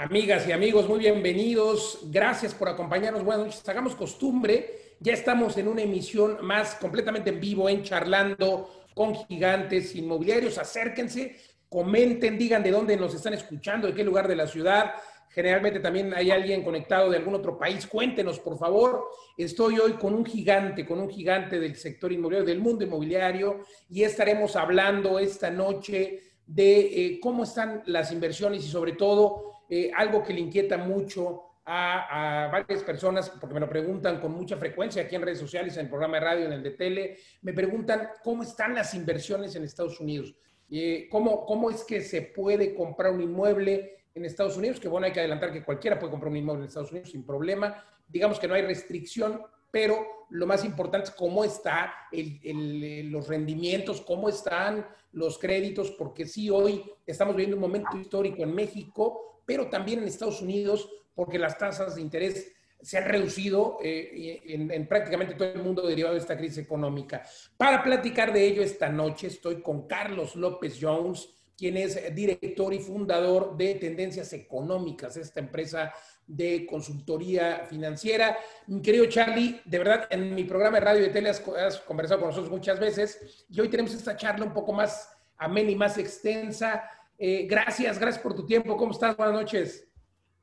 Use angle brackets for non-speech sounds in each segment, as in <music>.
Amigas y amigos, muy bienvenidos. Gracias por acompañarnos. Buenas noches. Hagamos costumbre. Ya estamos en una emisión más completamente en vivo, en charlando con gigantes inmobiliarios. Acérquense, comenten, digan de dónde nos están escuchando, de qué lugar de la ciudad. Generalmente también hay alguien conectado de algún otro país. Cuéntenos, por favor. Estoy hoy con un gigante, con un gigante del sector inmobiliario, del mundo inmobiliario, y estaremos hablando esta noche de eh, cómo están las inversiones y sobre todo eh, algo que le inquieta mucho a, varias personas, porque me lo preguntan con mucha frecuencia aquí en redes sociales, en el programa de radio, en el de tele, me preguntan cómo están las inversiones en Estados Unidos. Eh, ¿cómo, ¿Cómo es que se puede comprar un inmueble en Estados Unidos? Que bueno, hay que adelantar que cualquiera puede comprar un inmueble en Estados Unidos sin problema. Digamos que no hay restricción, pero lo más importante es cómo están los rendimientos, cómo están los créditos, porque sí, hoy estamos viviendo un momento histórico en México pero también en Estados Unidos, porque las tasas de interés se han reducido eh, en, prácticamente todo el mundo derivado de esta crisis económica. Para platicar de ello esta noche estoy con Carlos López Jones, quien es director y fundador de Tendencias Económicas, esta empresa de consultoría financiera. Mi querido Charlie, de verdad, en mi programa de radio y tele has conversado con nosotros muchas veces y hoy tenemos esta charla un poco más amena y más extensa eh, gracias, gracias por tu tiempo. ¿Cómo estás? Buenas noches.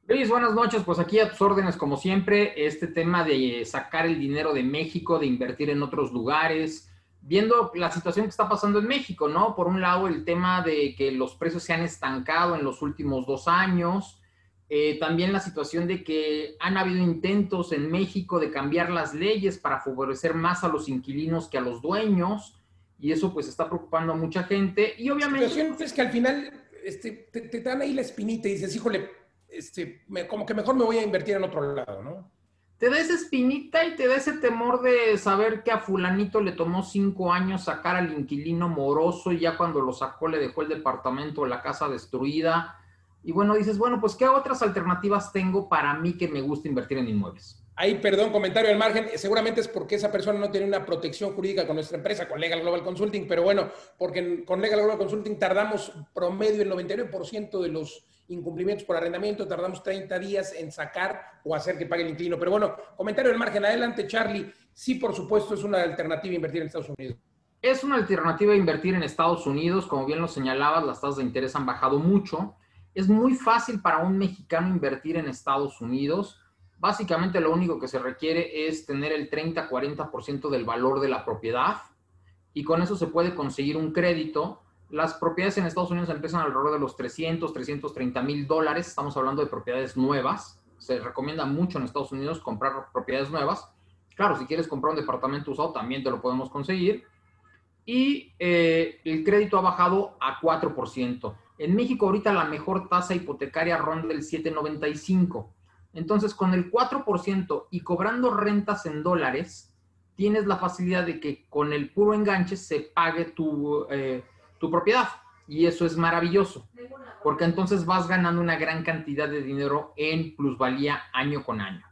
Luis, buenas noches. Pues aquí a tus órdenes, como siempre, este tema de sacar el dinero de México, de invertir en otros lugares, viendo la situación que está pasando en México, ¿no? Por un lado, el tema de que los precios se han estancado en los últimos dos años. Eh, también la situación de que han habido intentos en México de cambiar las leyes para favorecer más a los inquilinos que a los dueños. Y eso pues está preocupando a mucha gente. Y obviamente... La es que al final este, te, dan ahí la espinita y dices, híjole, este, como que mejor me voy a invertir en otro lado, ¿no? Te da esa espinita y te da ese temor de saber que a fulanito le tomó cinco años sacar al inquilino moroso y ya cuando lo sacó le dejó el departamento, la casa destruida. Y bueno, dices, bueno, pues ¿qué otras alternativas tengo para mí que me gusta invertir en inmuebles? Ahí, perdón, comentario al margen, seguramente es porque esa persona no tiene una protección jurídica con nuestra empresa, con Legal Global Consulting, pero bueno, porque con Legal Global Consulting tardamos promedio el 99% de los incumplimientos por arrendamiento, tardamos 30 días en sacar o hacer que pague el inquilino. Pero bueno, comentario al margen, adelante Charlie, sí, por supuesto, es una alternativa invertir en Estados Unidos. Es una alternativa invertir en Estados Unidos, como bien lo señalabas, las tasas de interés han bajado mucho. Es muy fácil para un mexicano invertir en Estados Unidos Básicamente lo único que se requiere es tener el 30-40% del valor de la propiedad y con eso se puede conseguir un crédito. Las propiedades en Estados Unidos empiezan alrededor de los 300, 330 mil dólares. Estamos hablando de propiedades nuevas. Se recomienda mucho en Estados Unidos comprar propiedades nuevas. Claro, si quieres comprar un departamento usado, también te lo podemos conseguir. Y eh, el crédito ha bajado a 4%. En México ahorita la mejor tasa hipotecaria ronda el 795. Entonces, con el 4% y cobrando rentas en dólares, tienes la facilidad de que con el puro enganche se pague tu, eh, tu propiedad. Y eso es maravilloso, porque entonces vas ganando una gran cantidad de dinero en plusvalía año con año.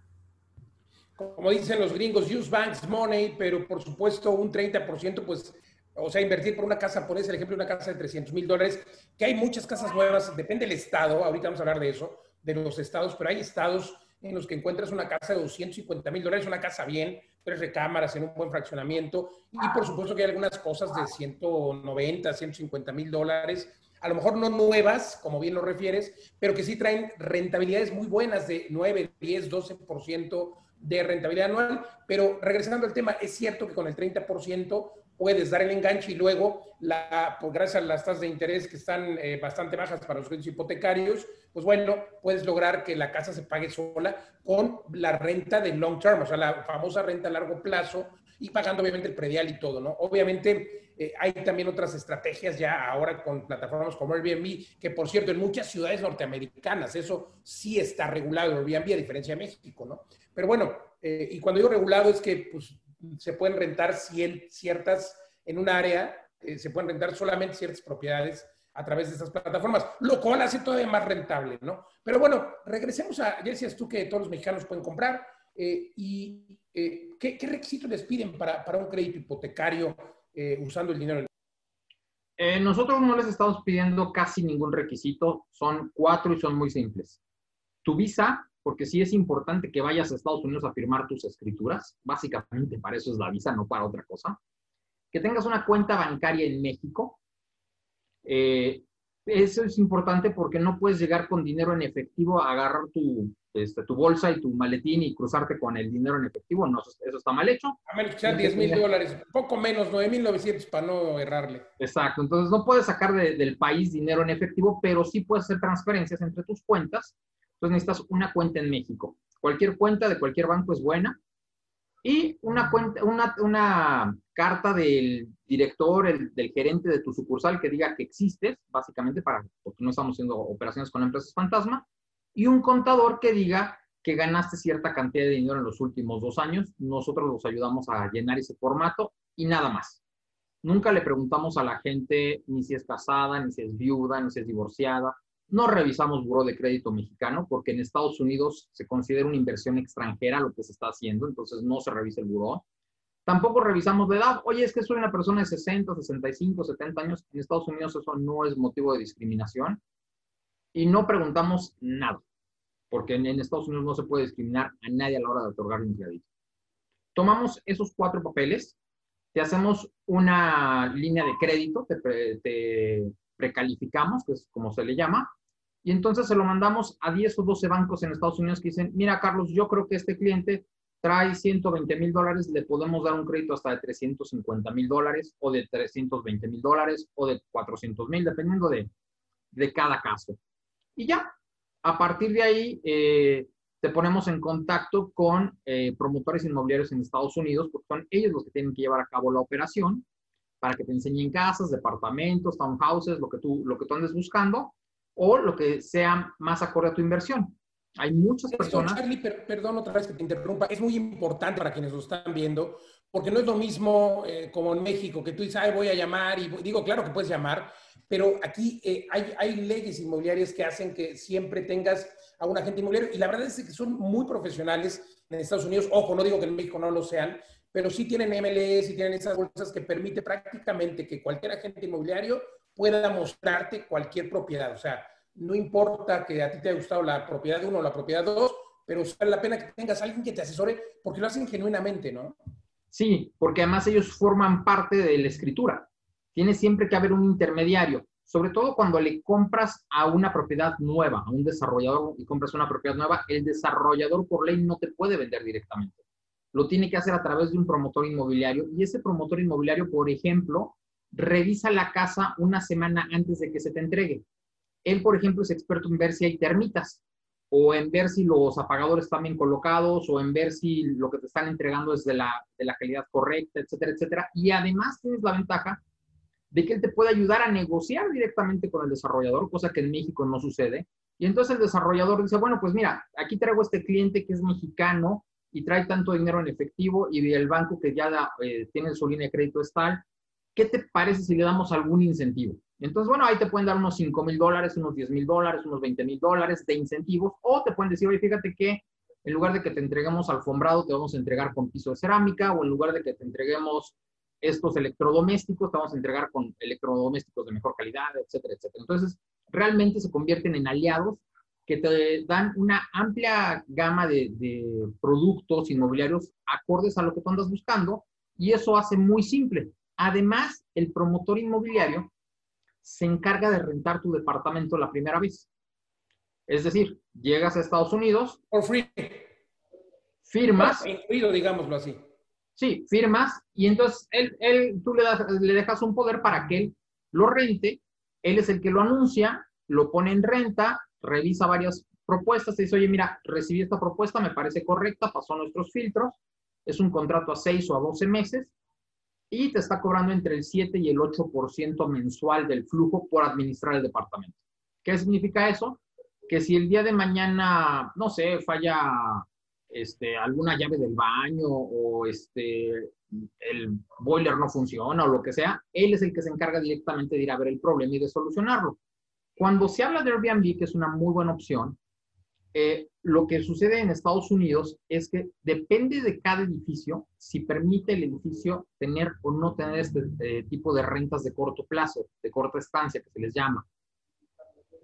Como dicen los gringos, use banks money, pero por supuesto un 30%, pues, o sea, invertir por una casa, por ese ejemplo, una casa de 300 mil dólares, que hay muchas casas nuevas, depende del estado, ahorita vamos a hablar de eso, de los estados, pero hay estados en los que encuentras una casa de 250 mil dólares, una casa bien, tres recámaras en un buen fraccionamiento, y por supuesto que hay algunas cosas de 190, 150 mil dólares, a lo mejor no nuevas, como bien lo refieres, pero que sí traen rentabilidades muy buenas de 9, 10, 12% de rentabilidad anual. Pero regresando al tema, es cierto que con el 30% puedes dar el enganche y luego, la, pues gracias a las tasas de interés que están eh, bastante bajas para los créditos hipotecarios, pues bueno, puedes lograr que la casa se pague sola con la renta de long term, o sea, la famosa renta a largo plazo y pagando obviamente el predial y todo, ¿no? Obviamente eh, hay también otras estrategias ya ahora con plataformas como Airbnb, que por cierto en muchas ciudades norteamericanas eso sí está regulado Airbnb a diferencia de México, ¿no? Pero bueno, eh, y cuando digo regulado es que pues se pueden rentar ciertas, en un área, eh, se pueden rentar solamente ciertas propiedades a través de estas plataformas, lo cual hace todavía más rentable, ¿no? Pero bueno, regresemos a, ya decías tú que todos los mexicanos pueden comprar, eh, y eh, ¿qué, requisitos les piden para, un crédito hipotecario usando el dinero? nosotros no les estamos pidiendo casi ningún requisito, son cuatro y son muy simples. tu visa, porque sí es importante que vayas a Estados Unidos a firmar tus escrituras, básicamente para eso es la visa, no para otra cosa. Que tengas una cuenta bancaria en México. Eh, eso es importante porque no puedes llegar con dinero en efectivo a agarrar tu, este, tu bolsa y tu maletín y cruzarte con el dinero en efectivo. No, eso está mal hecho. A menos que sean 10 mil dólares, poco menos, 9.900 para no errarle. Exacto, entonces no puedes sacar del país dinero en efectivo, pero sí puedes hacer transferencias entre tus cuentas. Entonces necesitas una cuenta en México. Cualquier cuenta de cualquier banco es buena. Y una, cuenta, una, carta del director, el, del gerente de tu sucursal que diga que existes, básicamente para, porque no estamos haciendo operaciones con empresas fantasma, y un contador que diga que ganaste cierta cantidad de dinero en los últimos dos años. Nosotros los ayudamos a llenar ese formato y nada más. Nunca le preguntamos a la gente ni si es casada, ni si es viuda, ni si es divorciada. No revisamos buró de crédito mexicano porque en Estados Unidos se considera una inversión extranjera lo que se está haciendo, entonces no se revisa el buró. Tampoco revisamos la edad. Oye, es que soy una persona de 60, 65, 70 años. En Estados Unidos eso no es motivo de discriminación y no preguntamos nada, porque en, Estados Unidos no se puede discriminar a nadie a la hora de otorgar un crédito. Tomamos esos cuatro papeles, te hacemos una línea de crédito, te, precalificamos, que es como se le llama, y entonces se lo mandamos a 10 o 12 bancos en Estados Unidos que dicen, mira Carlos, yo creo que este cliente trae 120 mil dólares, le podemos dar un crédito hasta de 350 mil dólares o de 320 mil dólares o de 400 mil, dependiendo de, de cada caso. Y ya, a partir de ahí, eh, te ponemos en contacto con eh, promotores inmobiliarios en Estados Unidos, porque son ellos los que tienen que llevar a cabo la operación para que te enseñen casas, departamentos, townhouses, lo que tú, lo que tú andes buscando, o lo que sea más acorde a tu inversión. Hay muchas personas. Charlie, perdón otra vez que te interrumpa, es muy importante para quienes lo están viendo, porque no es lo mismo eh, como en México, que tú dices, ay, voy a llamar, y digo, claro que puedes llamar, pero aquí eh, hay, hay, leyes inmobiliarias que hacen que siempre tengas a un agente inmobiliario y la verdad es que son muy profesionales en Estados Unidos. Ojo, no digo que en México no lo sean, pero sí tienen MLS y tienen esas bolsas que permite prácticamente que cualquier agente inmobiliario pueda mostrarte cualquier propiedad. O sea, no importa que a ti te haya gustado la propiedad 1 o la propiedad 2, pero vale la pena que tengas alguien que te asesore porque lo hacen genuinamente, ¿no? Sí, porque además ellos forman parte de la escritura tiene siempre que haber un intermediario, sobre todo cuando le compras a una propiedad nueva, a un desarrollador y compras una propiedad nueva, el desarrollador por ley no te puede vender directamente. Lo tiene que hacer a través de un promotor inmobiliario y ese promotor inmobiliario, por ejemplo, revisa la casa una semana antes de que se te entregue. Él, por ejemplo, es experto en ver si hay termitas o en ver si los apagadores están bien colocados o en ver si lo que te están entregando es de la, de la calidad correcta, etcétera, etcétera. Y además tienes la ventaja de que él te puede ayudar a negociar directamente con el desarrollador, cosa que en México no sucede. Y entonces el desarrollador dice, bueno, pues mira, aquí traigo este cliente que es mexicano y trae tanto dinero en efectivo y el banco que ya eh, tiene su línea de crédito es ¿qué te parece si le damos algún incentivo? Entonces, bueno, ahí te pueden dar unos 5 mil dólares, unos 10 mil dólares, unos 20 mil dólares de incentivos, o te pueden decir, oye, fíjate que en lugar de que te entreguemos alfombrado, te vamos a entregar con piso de cerámica, o en lugar de que te entreguemos estos electrodomésticos, te vamos a entregar con electrodomésticos de mejor calidad, etcétera, etcétera. Entonces, realmente se convierten en aliados que te dan una amplia gama de, productos inmobiliarios acordes a lo que tú andas buscando y eso hace muy simple. Además, el promotor inmobiliario se encarga de rentar tu departamento la primera vez. Es decir, llegas a Estados Unidos. Por free. Firmas. Incluido, digámoslo así. Sí, firmas y entonces él, él, tú le, das, le dejas un poder para que él lo rente, él es el que lo anuncia, lo pone en renta, revisa varias propuestas, te dice, oye, mira, recibí esta propuesta, me parece correcta, pasó nuestros filtros, es un contrato a 6 o a 12 meses y te está cobrando entre el 7 y el 8% mensual del flujo por administrar el departamento. ¿Qué significa eso? Que si el día de mañana, no sé, falla este, alguna llave del baño o este, el boiler no funciona o lo que sea, él es el que se encarga directamente de ir a ver el problema y de solucionarlo. Cuando se habla de Airbnb, que es una muy buena opción, eh, lo que sucede en Estados Unidos es que depende de cada edificio si permite el edificio tener o no tener este eh, tipo de rentas de corto plazo, de corta estancia, que se les llama.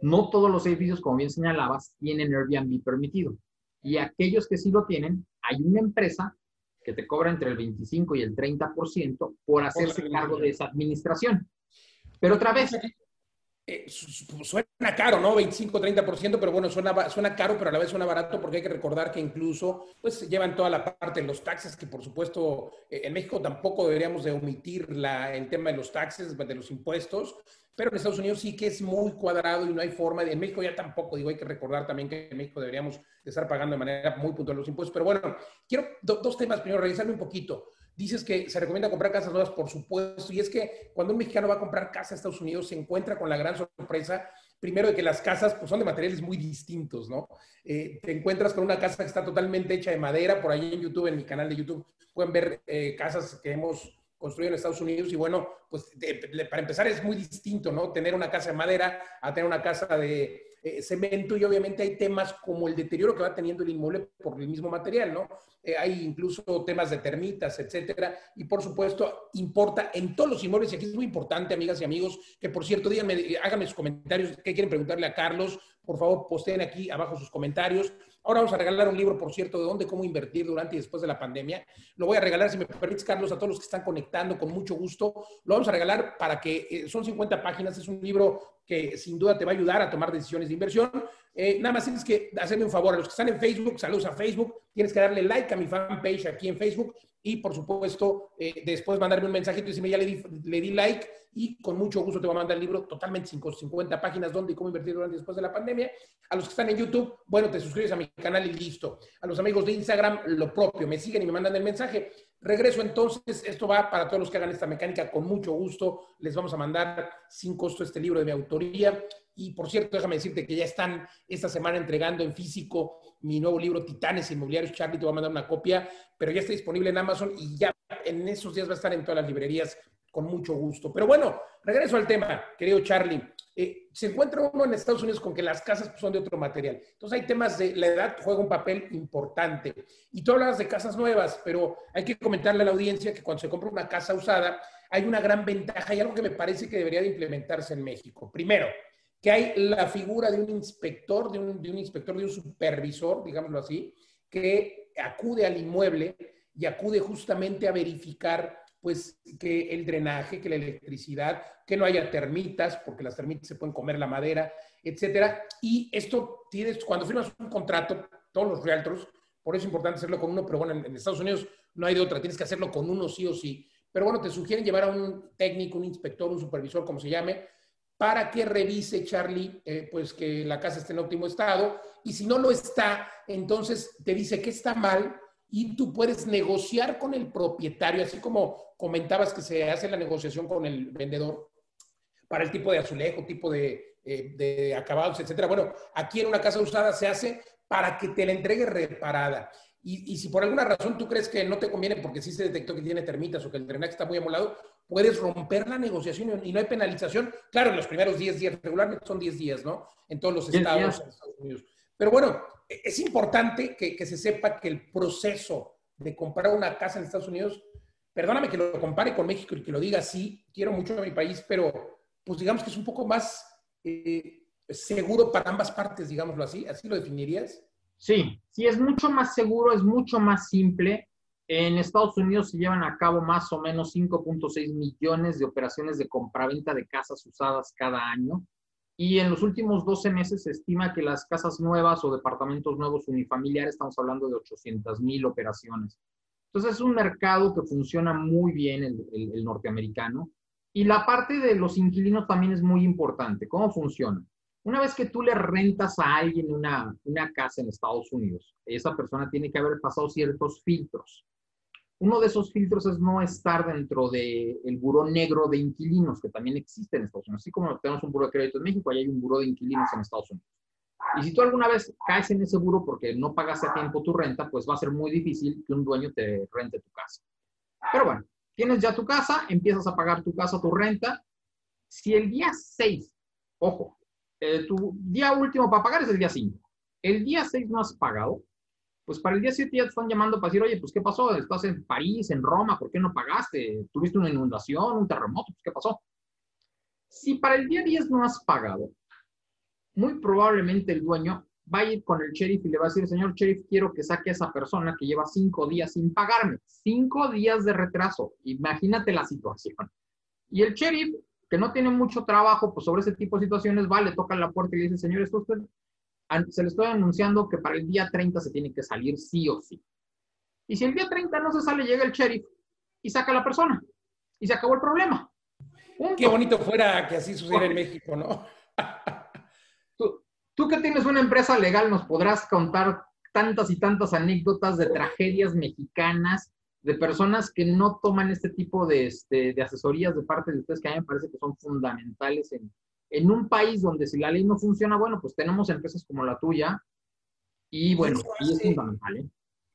no todos los edificios, como bien señalabas, tienen Airbnb permitido. Y aquellos que sí lo tienen, hay una empresa que te cobra entre el 25 y el 30% por hacerse cargo de esa administración. Pero otra vez, eh, suena caro, ¿no? 25, 30%, pero bueno, suena, suena caro, pero a la vez suena barato porque hay que recordar que incluso pues llevan toda la parte de los taxes, que por supuesto eh, en México tampoco deberíamos de omitir la, el tema de los taxes, de los impuestos, pero en Estados Unidos sí que es muy cuadrado y no hay forma, de, en México ya tampoco, digo, hay que recordar también que en México deberíamos estar pagando de manera muy puntual los impuestos, pero bueno, quiero dos temas, primero, revisarme un poquito. Dices que se recomienda comprar casas nuevas, por supuesto, y es que cuando un mexicano va a comprar casa a Estados Unidos se encuentra con la gran sorpresa, primero de que las casas pues, son de materiales muy distintos, ¿no? Eh, te encuentras con una casa que está totalmente hecha de madera, por ahí en YouTube, en mi canal de YouTube, pueden ver eh, casas que hemos construido en Estados Unidos y bueno, pues para empezar es muy distinto, ¿no? Tener una casa de madera a tener una casa de, eh, cemento y obviamente hay temas como el deterioro que va teniendo el inmueble por el mismo material, ¿no? Eh, hay incluso temas de termitas, etcétera, y por supuesto importa en todos los inmuebles, y aquí es muy importante, amigas y amigos, que por cierto, díganme, háganme sus comentarios, qué quieren preguntarle a Carlos, por favor, posteen aquí abajo sus comentarios. Ahora vamos a regalar un libro, por cierto, de dónde, cómo invertir durante y después de la pandemia. Lo voy a regalar, si me permites, Carlos, a todos los que están conectando con mucho gusto. Lo vamos a regalar para que, eh, son 50 páginas, es un libro que sin duda te va a ayudar a tomar decisiones de inversión. Eh, nada más tienes que hacerme un favor a los que están en Facebook, saludos a Facebook, tienes que darle like a mi fanpage aquí en Facebook y por supuesto eh, después mandarme un mensajito y decirme ya le di, like y con mucho gusto te voy a mandar el libro totalmente 50 páginas donde y cómo invertir durante y después de la pandemia. A los que están en YouTube, bueno, te suscribes a mi canal y listo. A los amigos de Instagram, lo propio, me siguen y me mandan el mensaje. Regreso entonces, esto va para todos los que hagan esta mecánica con mucho gusto. Les vamos a mandar sin costo este libro de mi autoría. Y por cierto, déjame decirte que ya están esta semana entregando en físico mi nuevo libro Titanes Inmobiliarios. Charlie te va a mandar una copia, pero ya está disponible en Amazon y ya en esos días va a estar en todas las librerías con mucho gusto. Pero bueno, regreso al tema, querido Charlie. Eh, se encuentra uno en Estados Unidos con que las casas pues, son de otro material. Entonces hay temas de la edad juega un papel importante. Y tú hablas de casas nuevas, pero hay que comentarle a la audiencia que cuando se compra una casa usada, hay una gran ventaja y algo que me parece que debería de implementarse en México. Primero, que hay la figura de un inspector, de un inspector, de un supervisor, digámoslo así, que acude al inmueble y acude justamente a verificar pues que el drenaje, que la electricidad, que no haya termitas, porque las termitas se pueden comer la madera, etcétera. Y esto tienes, cuando firmas un contrato, todos los realtors, por eso es importante hacerlo con uno, pero bueno, en, Estados Unidos no hay de otra, tienes que hacerlo con uno sí o sí. Pero bueno, te sugieren llevar a un técnico, un inspector, un supervisor, como se llame, para que revise, Charlie, eh, pues que la casa esté en óptimo estado. Y si no lo está, entonces te dice que está mal y tú puedes negociar con el propietario, así como comentabas que se hace la negociación con el vendedor para el tipo de azulejo, tipo de, eh, acabados, etcétera. Bueno, aquí en una casa usada se hace para que te la entregue reparada. Y, si por alguna razón tú crees que no te conviene porque sí se detectó que tiene termitas o que el drenaje está muy amolado, puedes romper la negociación y no hay penalización. Claro, en los primeros 10 días, regularmente son 10 días, ¿no? En todos los estados, en Estados Unidos. Pero bueno, es importante que, se sepa que el proceso de comprar una casa en Estados Unidos, perdóname que lo compare con México y que lo diga así, quiero mucho a mi país, pero pues digamos que es un poco más eh, seguro para ambas partes, digámoslo así, ¿así lo definirías? Sí, sí, es mucho más seguro, es mucho más simple. En Estados Unidos se llevan a cabo más o menos 5.6 millones de operaciones de compraventa de casas usadas cada año. Y en los últimos 12 meses se estima que las casas nuevas o departamentos nuevos unifamiliares, estamos hablando de 800 mil operaciones. Entonces es un mercado que funciona muy bien el, norteamericano. Y la parte de los inquilinos también es muy importante. ¿Cómo funciona? Una vez que tú le rentas a alguien una, una casa en Estados Unidos, esa persona tiene que haber pasado ciertos filtros. Uno de esos filtros es no estar dentro del el buró negro de inquilinos, que también existe en Estados Unidos. Así como tenemos un buró de crédito en México, ahí hay un buró de inquilinos en Estados Unidos. Y si tú alguna vez caes en ese buró porque no pagaste a tiempo tu renta, pues va a ser muy difícil que un dueño te rente tu casa. Pero bueno, tienes ya tu casa, empiezas a pagar tu casa, tu renta. Si el día 6, ojo, eh, tu día último para pagar es el día 5. El día 6 no has pagado, pues para el día 7 ya te están llamando para decir, oye, pues ¿qué pasó? Estás en París, en Roma, ¿por qué no pagaste? ¿Tuviste una inundación, un terremoto? Pues, ¿Qué pasó? Si para el día 10 no has pagado, muy probablemente el dueño va a ir con el sheriff y le va a decir, señor sheriff, quiero que saque a esa persona que lleva cinco días sin pagarme. Cinco días de retraso. Imagínate la situación. Y el sheriff, que no tiene mucho trabajo pues, sobre ese tipo de situaciones, va, le toca la puerta y le dice, señor, esto usted, se le estoy anunciando que para el día 30 se tiene que salir sí o sí. Y si el día 30 no se sale, llega el sheriff y saca a la persona. Y se acabó el problema. Qué bonito fuera que así sucediera en México, ¿no? <laughs> Tú que tienes una empresa legal, nos podrás contar tantas y tantas anécdotas de tragedias mexicanas, de personas que no toman este tipo de, este, de asesorías de parte de ustedes que a mí me parece que son fundamentales en, en un país donde si la ley no funciona, bueno, pues tenemos empresas como la tuya y bueno, y es fundamental. ¿eh?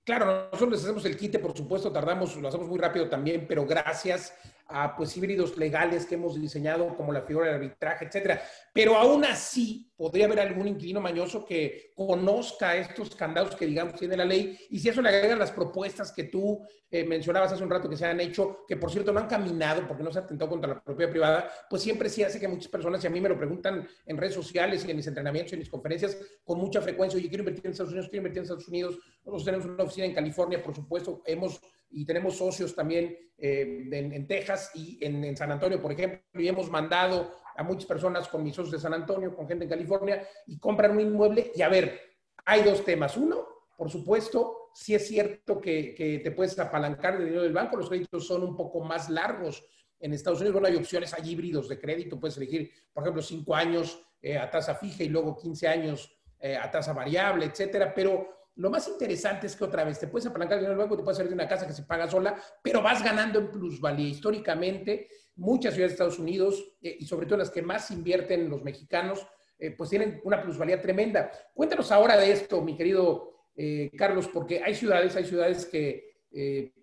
Claro, nosotros les hacemos el quite, por supuesto, tardamos, lo hacemos muy rápido también, pero gracias a pues híbridos legales que hemos diseñado como la figura del arbitraje, etcétera. Pero aún así podría haber algún inquilino mañoso que conozca estos candados que digamos tiene la ley y si eso le agregan las propuestas que tú eh, mencionabas hace un rato que se han hecho, que por cierto no han caminado porque no se ha atentado contra la propiedad privada, pues siempre sí hace que muchas personas, y a mí me lo preguntan en redes sociales y en mis entrenamientos y en mis conferencias con mucha frecuencia, oye, quiero invertir en Estados Unidos, quiero invertir en Estados Unidos, nosotros tenemos una oficina en California, por supuesto, hemos y tenemos socios también eh, en, Texas y en, San Antonio, por ejemplo, y hemos mandado a muchas personas con mis socios de San Antonio, con gente en California, y compran un inmueble. Y a ver, hay dos temas. Uno, por supuesto, si es cierto que, que te puedes apalancar de dinero del banco, los créditos son un poco más largos. En Estados Unidos, bueno, hay opciones, hay híbridos de crédito, puedes elegir, por ejemplo, cinco años eh, a tasa fija y luego 15 años eh, a tasa variable, etcétera, pero lo más interesante es que otra vez te puedes apalancar dinero del banco, te puedes salir de una casa que se paga sola, pero vas ganando en plusvalía. Históricamente, muchas ciudades de Estados Unidos eh, y sobre todo las que más invierten los mexicanos, eh, pues tienen una plusvalía tremenda. Cuéntanos ahora de esto, mi querido eh, Carlos, porque hay ciudades, hay ciudades que,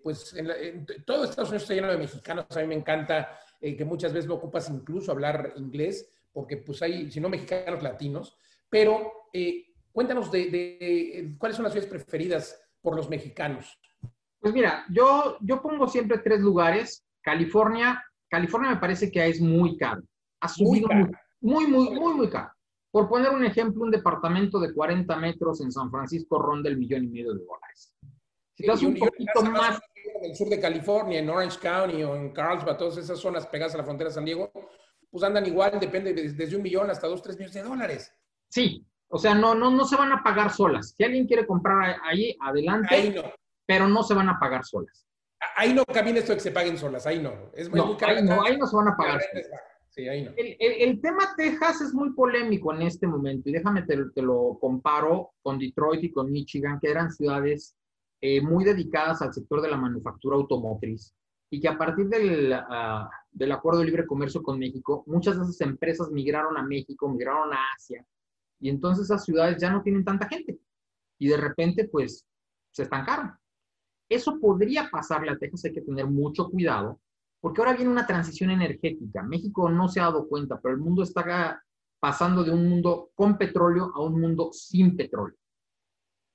pues, en, todo Estados Unidos está lleno de mexicanos. A mí me encanta que muchas veces me ocupas incluso hablar inglés, porque pues hay, si no mexicanos, latinos, pero Cuéntanos de, cuáles son las ciudades preferidas por los mexicanos. Pues mira, yo, yo pongo siempre tres lugares. California, California me parece que es muy caro. Ha subido muy, muy, muy, muy, caro. Por poner un ejemplo, un departamento de 40 metros en San Francisco ronda el millón y medio de dólares. Si te un poquito más... En el sur de California, en Orange County o en Carlsbad, todas esas zonas pegadas a la frontera de San Diego, pues andan igual, depende desde un millón hasta dos, tres millones de dólares. Sí, o sea, no, no, no se van a pagar solas. Si alguien quiere comprar ahí, adelante. Ahí no. Pero no se van a pagar solas. Ahí no camina esto de que se paguen solas. Ahí no. Es muy, no, ahí no, ahí no se van a pagar. Sí, ahí no. El, el, tema Texas es muy polémico en este momento y déjame te, te, lo comparo con Detroit y con Michigan, que eran ciudades eh, muy dedicadas al sector de la manufactura automotriz y que a partir del, uh, del acuerdo de libre comercio con México, muchas de esas empresas migraron a México, migraron a Asia y entonces esas ciudades ya no tienen tanta gente. Y de repente, pues, se estancaron. Eso podría pasarle a Texas, hay que tener mucho cuidado, porque ahora viene una transición energética. México no se ha dado cuenta, pero el mundo está pasando de un mundo con petróleo a un mundo sin petróleo.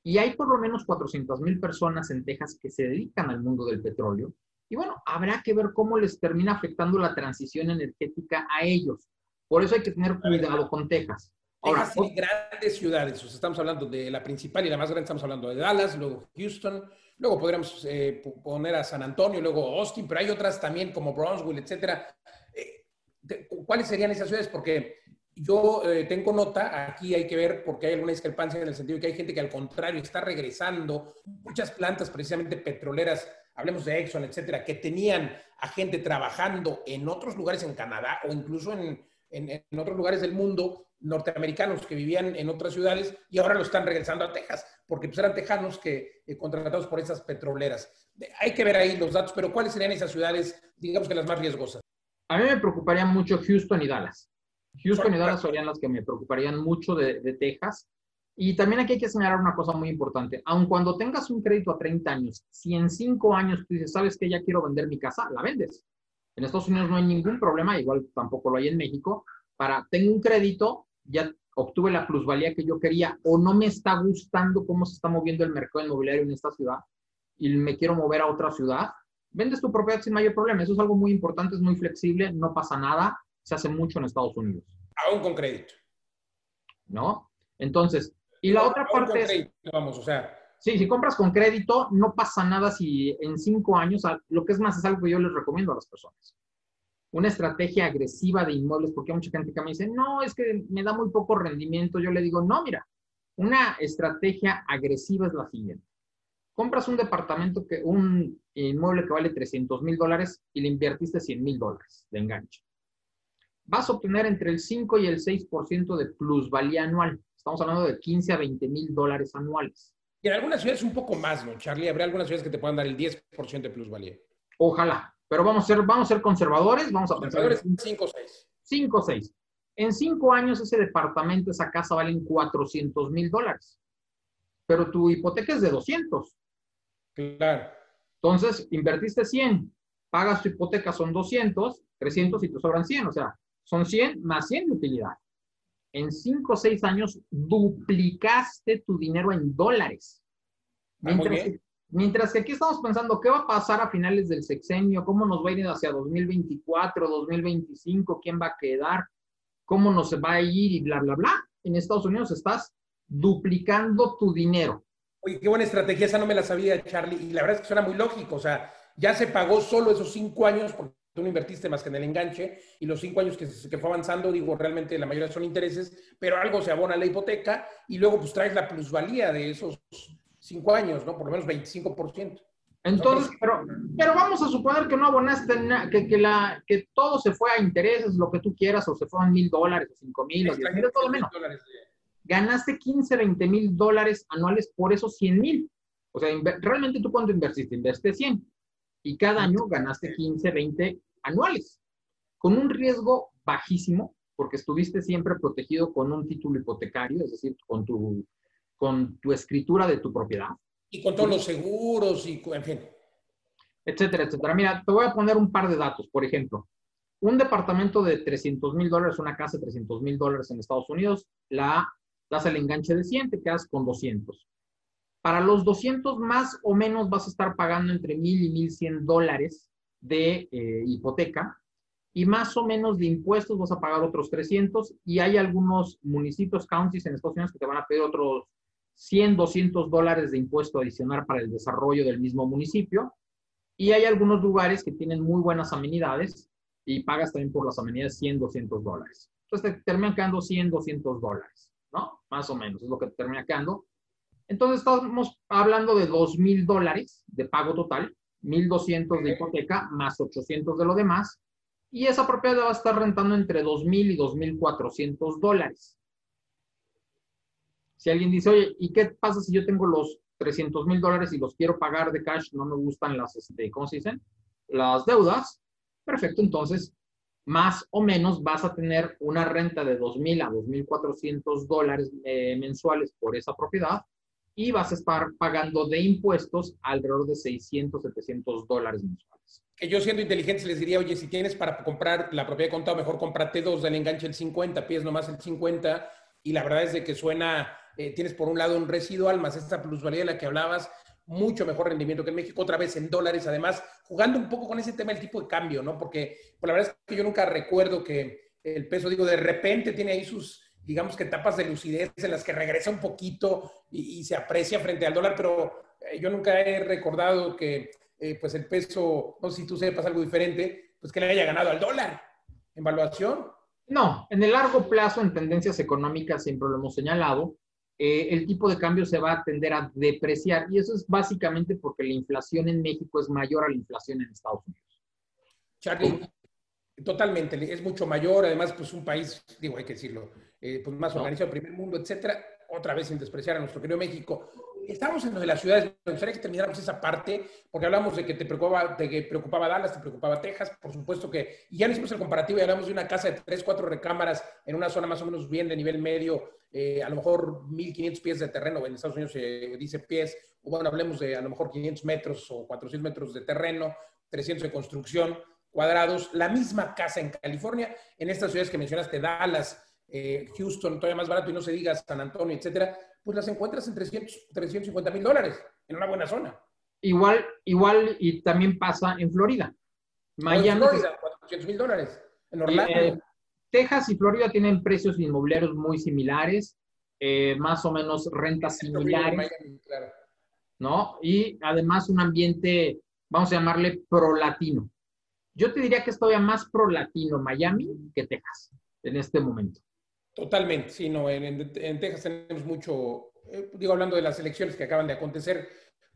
Y hay por lo menos 400 mil personas en Texas que se dedican al mundo del petróleo. Y bueno, habrá que ver cómo les termina afectando la transición energética a ellos. Por eso hay que tener cuidado con Texas. Ahora, grandes ciudades, estamos hablando de la principal y la más grande, estamos hablando de Dallas, luego Houston, luego podríamos eh, poner a San Antonio, luego Austin, pero hay otras también como Brownsville, etcétera. Eh, ¿Cuáles serían esas ciudades? Porque yo eh, tengo nota, aquí hay que ver porque hay alguna discrepancia en el sentido de que hay gente que al contrario está regresando, muchas plantas precisamente petroleras, hablemos de Exxon, etcétera, que tenían a gente trabajando en otros lugares en Canadá o incluso en, en otros lugares del mundo norteamericanos que vivían en otras ciudades y ahora lo están regresando a Texas, porque pues eran tejanos que eh, contratados por esas petroleras. Hay que ver ahí los datos, pero ¿cuáles serían esas ciudades, digamos que las más riesgosas? A mí me preocuparían mucho Houston y Dallas. Houston y Dallas serían las que me preocuparían mucho de, de Texas. Y también aquí hay que señalar una cosa muy importante. Aun cuando tengas un crédito a 30 años, si en 5 años tú dices, sabes que ya quiero vender mi casa, la vendes. En Estados Unidos no hay ningún problema, igual tampoco lo hay en México, para, tengo un crédito, ya obtuve la plusvalía que yo quería o no me está gustando cómo se está moviendo el mercado inmobiliario en esta ciudad y me quiero mover a otra ciudad, vendes tu propiedad sin mayor problema. Eso es algo muy importante, es muy flexible, no pasa nada, se hace mucho en Estados Unidos. Aún con crédito. ¿no? Entonces, y la otra parte es... Vamos, o sea... Sí, si compras con crédito, no pasa nada si en cinco años, lo que es más es algo que yo les recomiendo a las personas. Una estrategia agresiva de inmuebles, porque hay mucha gente que me dice, no, es que me da muy poco rendimiento. Yo le digo, no, mira, una estrategia agresiva es la siguiente. Compras un departamento, que, un inmueble que vale 300 mil dólares y le invertiste 100 mil dólares de enganche. Vas a obtener entre el 5 y el 6% de plusvalía anual. Estamos hablando de 15 a 20 mil dólares anuales. Y en algunas ciudades un poco más, ¿no, Charlie? Habrá algunas ciudades que te puedan dar el 10% de plusvalía. Ojalá, pero vamos a ser, vamos a ser conservadores, vamos a conservadores 5 o 6. 5 o 6. En 5 años ese departamento, esa casa valen 400 mil dólares, pero tu hipoteca es de 200. Claro. Entonces, invertiste 100, pagas tu hipoteca, son 200, 300 y te sobran 100, o sea, son 100 más 100 de utilidad en 5 o 6 años duplicaste tu dinero en dólares. Ah, mientras que, aquí estamos pensando, ¿qué va a pasar a finales del sexenio? ¿Cómo nos va a ir hacia 2024, 2025? ¿Quién va a quedar? ¿Cómo nos va a ir? Y bla, bla, bla. En Estados Unidos estás duplicando tu dinero. Oye, qué buena estrategia, esa no me la sabía, Charlie. Y la verdad es que suena muy lógico. O sea, ya se pagó solo esos cinco años porque tú no invertiste más que en el enganche y los cinco años que, que, fue avanzando, digo, realmente la mayoría son intereses, pero algo se abona a la hipoteca y luego pues traes la plusvalía de esos cinco años, ¿no? Por lo menos 25%. Entonces, pero, pero vamos a suponer que no abonaste, nada, que, que, la, que todo se fue a intereses, lo que tú quieras, o se fueron mil dólares, o cinco mil, o diez mil, todo menos. Ganaste 15, 20 mil dólares anuales por esos 100 mil. O sea, realmente tú cuando invertiste, invertiste 100 y cada año ganaste 15, 20 anuales, con un riesgo bajísimo, porque estuviste siempre protegido con un título hipotecario, es decir, con tu, con tu escritura de tu propiedad. Y con todos los seguros y, en fin. Etcétera, etcétera. Mira, te voy a poner un par de datos. Por ejemplo, un departamento de 300 mil dólares, una casa de 300 mil dólares en Estados Unidos, la das el enganche de 100, te quedas con 200. Para los 200 más o menos vas a estar pagando entre 1000 y 1100 dólares de eh, hipoteca y más o menos de impuestos vas a pagar otros 300 y hay algunos municipios, counties en Estados Unidos que te van a pedir otros 100, 200 dólares de impuesto adicional para el desarrollo del mismo municipio y hay algunos lugares que tienen muy buenas amenidades y pagas también por las amenidades 100, 200 dólares. Entonces te terminan quedando 100, 200 dólares, ¿no? Más o menos, es lo que te termina quedando. Entonces estamos hablando de 2 mil dólares de pago total 1.200 de hipoteca más 800 de lo demás, y esa propiedad va a estar rentando entre 2.000 y 2.400 dólares. Si alguien dice, oye, ¿y qué pasa si yo tengo los 300 mil dólares y los quiero pagar de cash? No me gustan las, este, ¿cómo se dicen? Las deudas. Perfecto, entonces, más o menos vas a tener una renta de 2.000 a 2.400 dólares eh, mensuales por esa propiedad y vas a estar pagando de impuestos alrededor de 600, 700 dólares mensuales. Que yo siendo inteligente les diría, oye, si tienes para comprar la propiedad de contado, mejor cómprate dos del enganche el 50, pies nomás el 50, y la verdad es de que suena, eh, tienes por un lado un residual más esta plusvalía de la que hablabas, mucho mejor rendimiento que en México, otra vez en dólares, además, jugando un poco con ese tema del tipo de cambio, ¿no? Porque pues, la verdad es que yo nunca recuerdo que el peso, digo, de repente tiene ahí sus digamos que etapas de lucidez en las que regresa un poquito y, se aprecia frente al dólar, pero eh, yo nunca he recordado que eh, pues el peso, no sé si tú sepas algo diferente, pues que le haya ganado al dólar en valuación. No, en el largo plazo, en tendencias económicas, siempre lo hemos señalado, eh, el tipo de cambio se va a tender a depreciar y eso es básicamente porque la inflación en México es mayor a la inflación en Estados Unidos. Charlie, totalmente, es mucho mayor, además pues un país, digo, hay que decirlo, eh, pues más organizado, primer mundo, etcétera. Otra vez sin despreciar a nuestro querido México. Estamos en lo de las ciudades. Me gustaría que termináramos esa parte, porque hablamos de que te preocupaba, de que preocupaba Dallas, te preocupaba Texas, por supuesto que, y ya hicimos el comparativo y hablamos de una casa de tres, cuatro recámaras en una zona más o menos bien de nivel medio, eh, a lo mejor 1.500 pies de terreno, en Estados Unidos se dice pies, o bueno, hablemos de a lo mejor 500 metros o 400 metros de terreno, 300 de construcción cuadrados, la misma casa en California, en estas ciudades que mencionaste, Dallas, eh, Houston todavía más barato y no se diga San Antonio, etcétera, pues las encuentras en 300, 350 mil dólares en una buena zona. Igual, igual y también pasa en Florida. Miami. En Florida, 400 mil dólares. En Orlando. Eh, Texas y Florida tienen precios inmobiliarios muy similares, eh, más o menos rentas similares, ¿no? Y además un ambiente, vamos a llamarle pro-latino. Yo te diría que es todavía más pro-latino Miami que Texas en este momento. Totalmente, sí, no, en, Texas tenemos mucho, eh, digo, hablando de las elecciones que acaban de acontecer,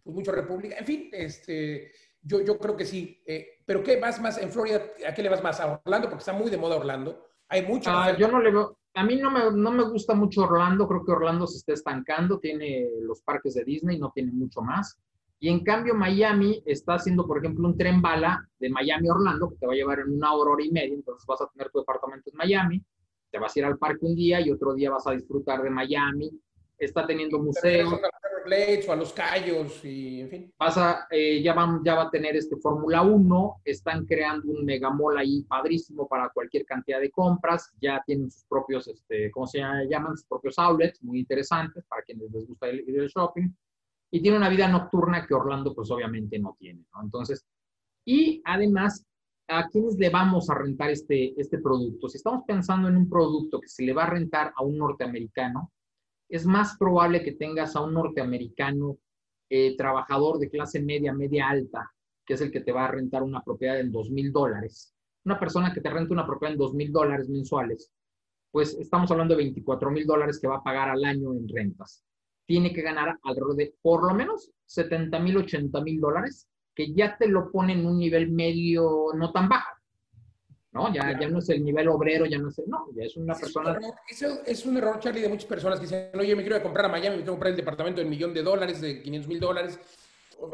pues mucho república, en fin, este, yo, yo creo que sí, eh, pero ¿qué vas más en Florida? ¿A qué le vas más? ¿A Orlando? Porque está muy de moda Orlando. Hay mucho. Ah, yo no le veo, a mí no me, no me gusta mucho Orlando, creo que Orlando se está estancando, tiene los parques de Disney, no tiene mucho más. Y en cambio Miami está haciendo, por ejemplo, un tren bala de Miami a Orlando, que te va a llevar en una hora, hora y media, entonces vas a tener tu departamento en Miami, te vas a ir al parque un día y otro día vas a disfrutar de Miami, está teniendo museos. o a los Cayos y en fin. Pasa, eh, ya, van, ya va a tener este Fórmula 1, están creando un megamall ahí padrísimo para cualquier cantidad de compras, ya tienen sus propios, este, ¿cómo se llaman? Sus propios outlets, muy interesantes para quienes les gusta el, el shopping y tiene una vida nocturna que Orlando pues obviamente no tiene, ¿no? Entonces, y además, ¿a quiénes le vamos a rentar este, este producto? Si estamos pensando en un producto que se le va a rentar a un norteamericano, es más probable que tengas a un norteamericano eh, trabajador de clase media, media alta, que es el que te va a rentar una propiedad en dos mil dólares. Una persona que te renta una propiedad en dos mil dólares mensuales, pues estamos hablando de 24 mil dólares que va a pagar al año en rentas tiene que ganar alrededor de por lo menos 70 mil, 80 mil dólares, que ya te lo pone en un nivel medio no tan bajo. ¿No? Ya, ya no es el nivel obrero, ya no es el, no, ya es una persona. Eso es un error, Charlie, de muchas personas que dicen, oye, me quiero comprar a Miami, me quiero comprar el departamento de un millón de dólares, de 500 mil dólares,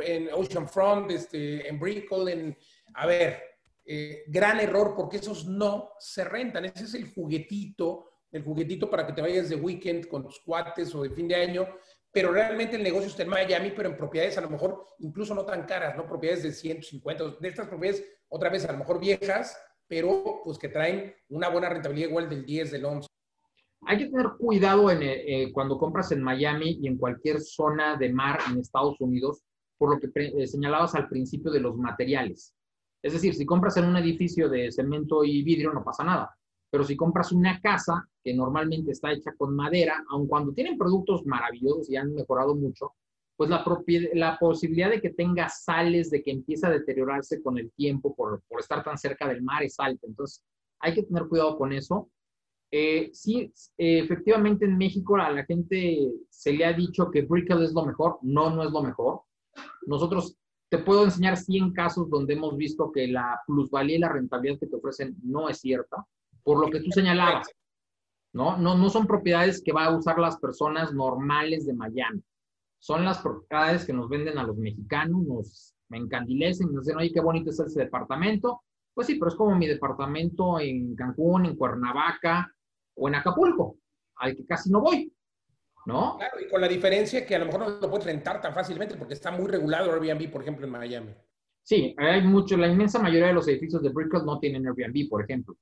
en Oceanfront, este, en Brickell, en... A ver, eh, gran error, porque esos no se rentan. Ese es el juguetito el juguetito para que te vayas de weekend con tus cuates o de fin de año, pero realmente el negocio está en Miami, pero en propiedades a lo mejor incluso no tan caras, ¿no? Propiedades de 150, de estas propiedades otra vez a lo mejor viejas, pero pues que traen una buena rentabilidad igual del 10, del 11. Hay que tener cuidado en, eh, cuando compras en Miami y en cualquier zona de mar en Estados Unidos, por lo que eh, señalabas al principio de los materiales. Es decir, si compras en un edificio de cemento y vidrio, no pasa nada. Pero si compras una casa que normalmente está hecha con madera, aun cuando tienen productos maravillosos y han mejorado mucho, pues la, la posibilidad de que tenga sales, de que empiece a deteriorarse con el tiempo por, por estar tan cerca del mar es alta. Entonces, hay que tener cuidado con eso. Eh, sí, efectivamente en México a la gente se le ha dicho que Brickell es lo mejor. No, no es lo mejor. Nosotros te puedo enseñar 100 casos donde hemos visto que la plusvalía y la rentabilidad que te ofrecen no es cierta por lo que tú señalabas. ¿no? No, no son propiedades que va a usar las personas normales de Miami. Son las propiedades que nos venden a los mexicanos, nos me encandilecen, nos dicen, oye, qué bonito es ese departamento. Pues sí, pero es como mi departamento en Cancún, en Cuernavaca o en Acapulco, al que casi no voy. ¿No? Claro, y con la diferencia que a lo mejor no lo puedes rentar tan fácilmente porque está muy regulado Airbnb, por ejemplo, en Miami. Sí, hay mucho, la inmensa mayoría de los edificios de Brickell no tienen Airbnb, por ejemplo.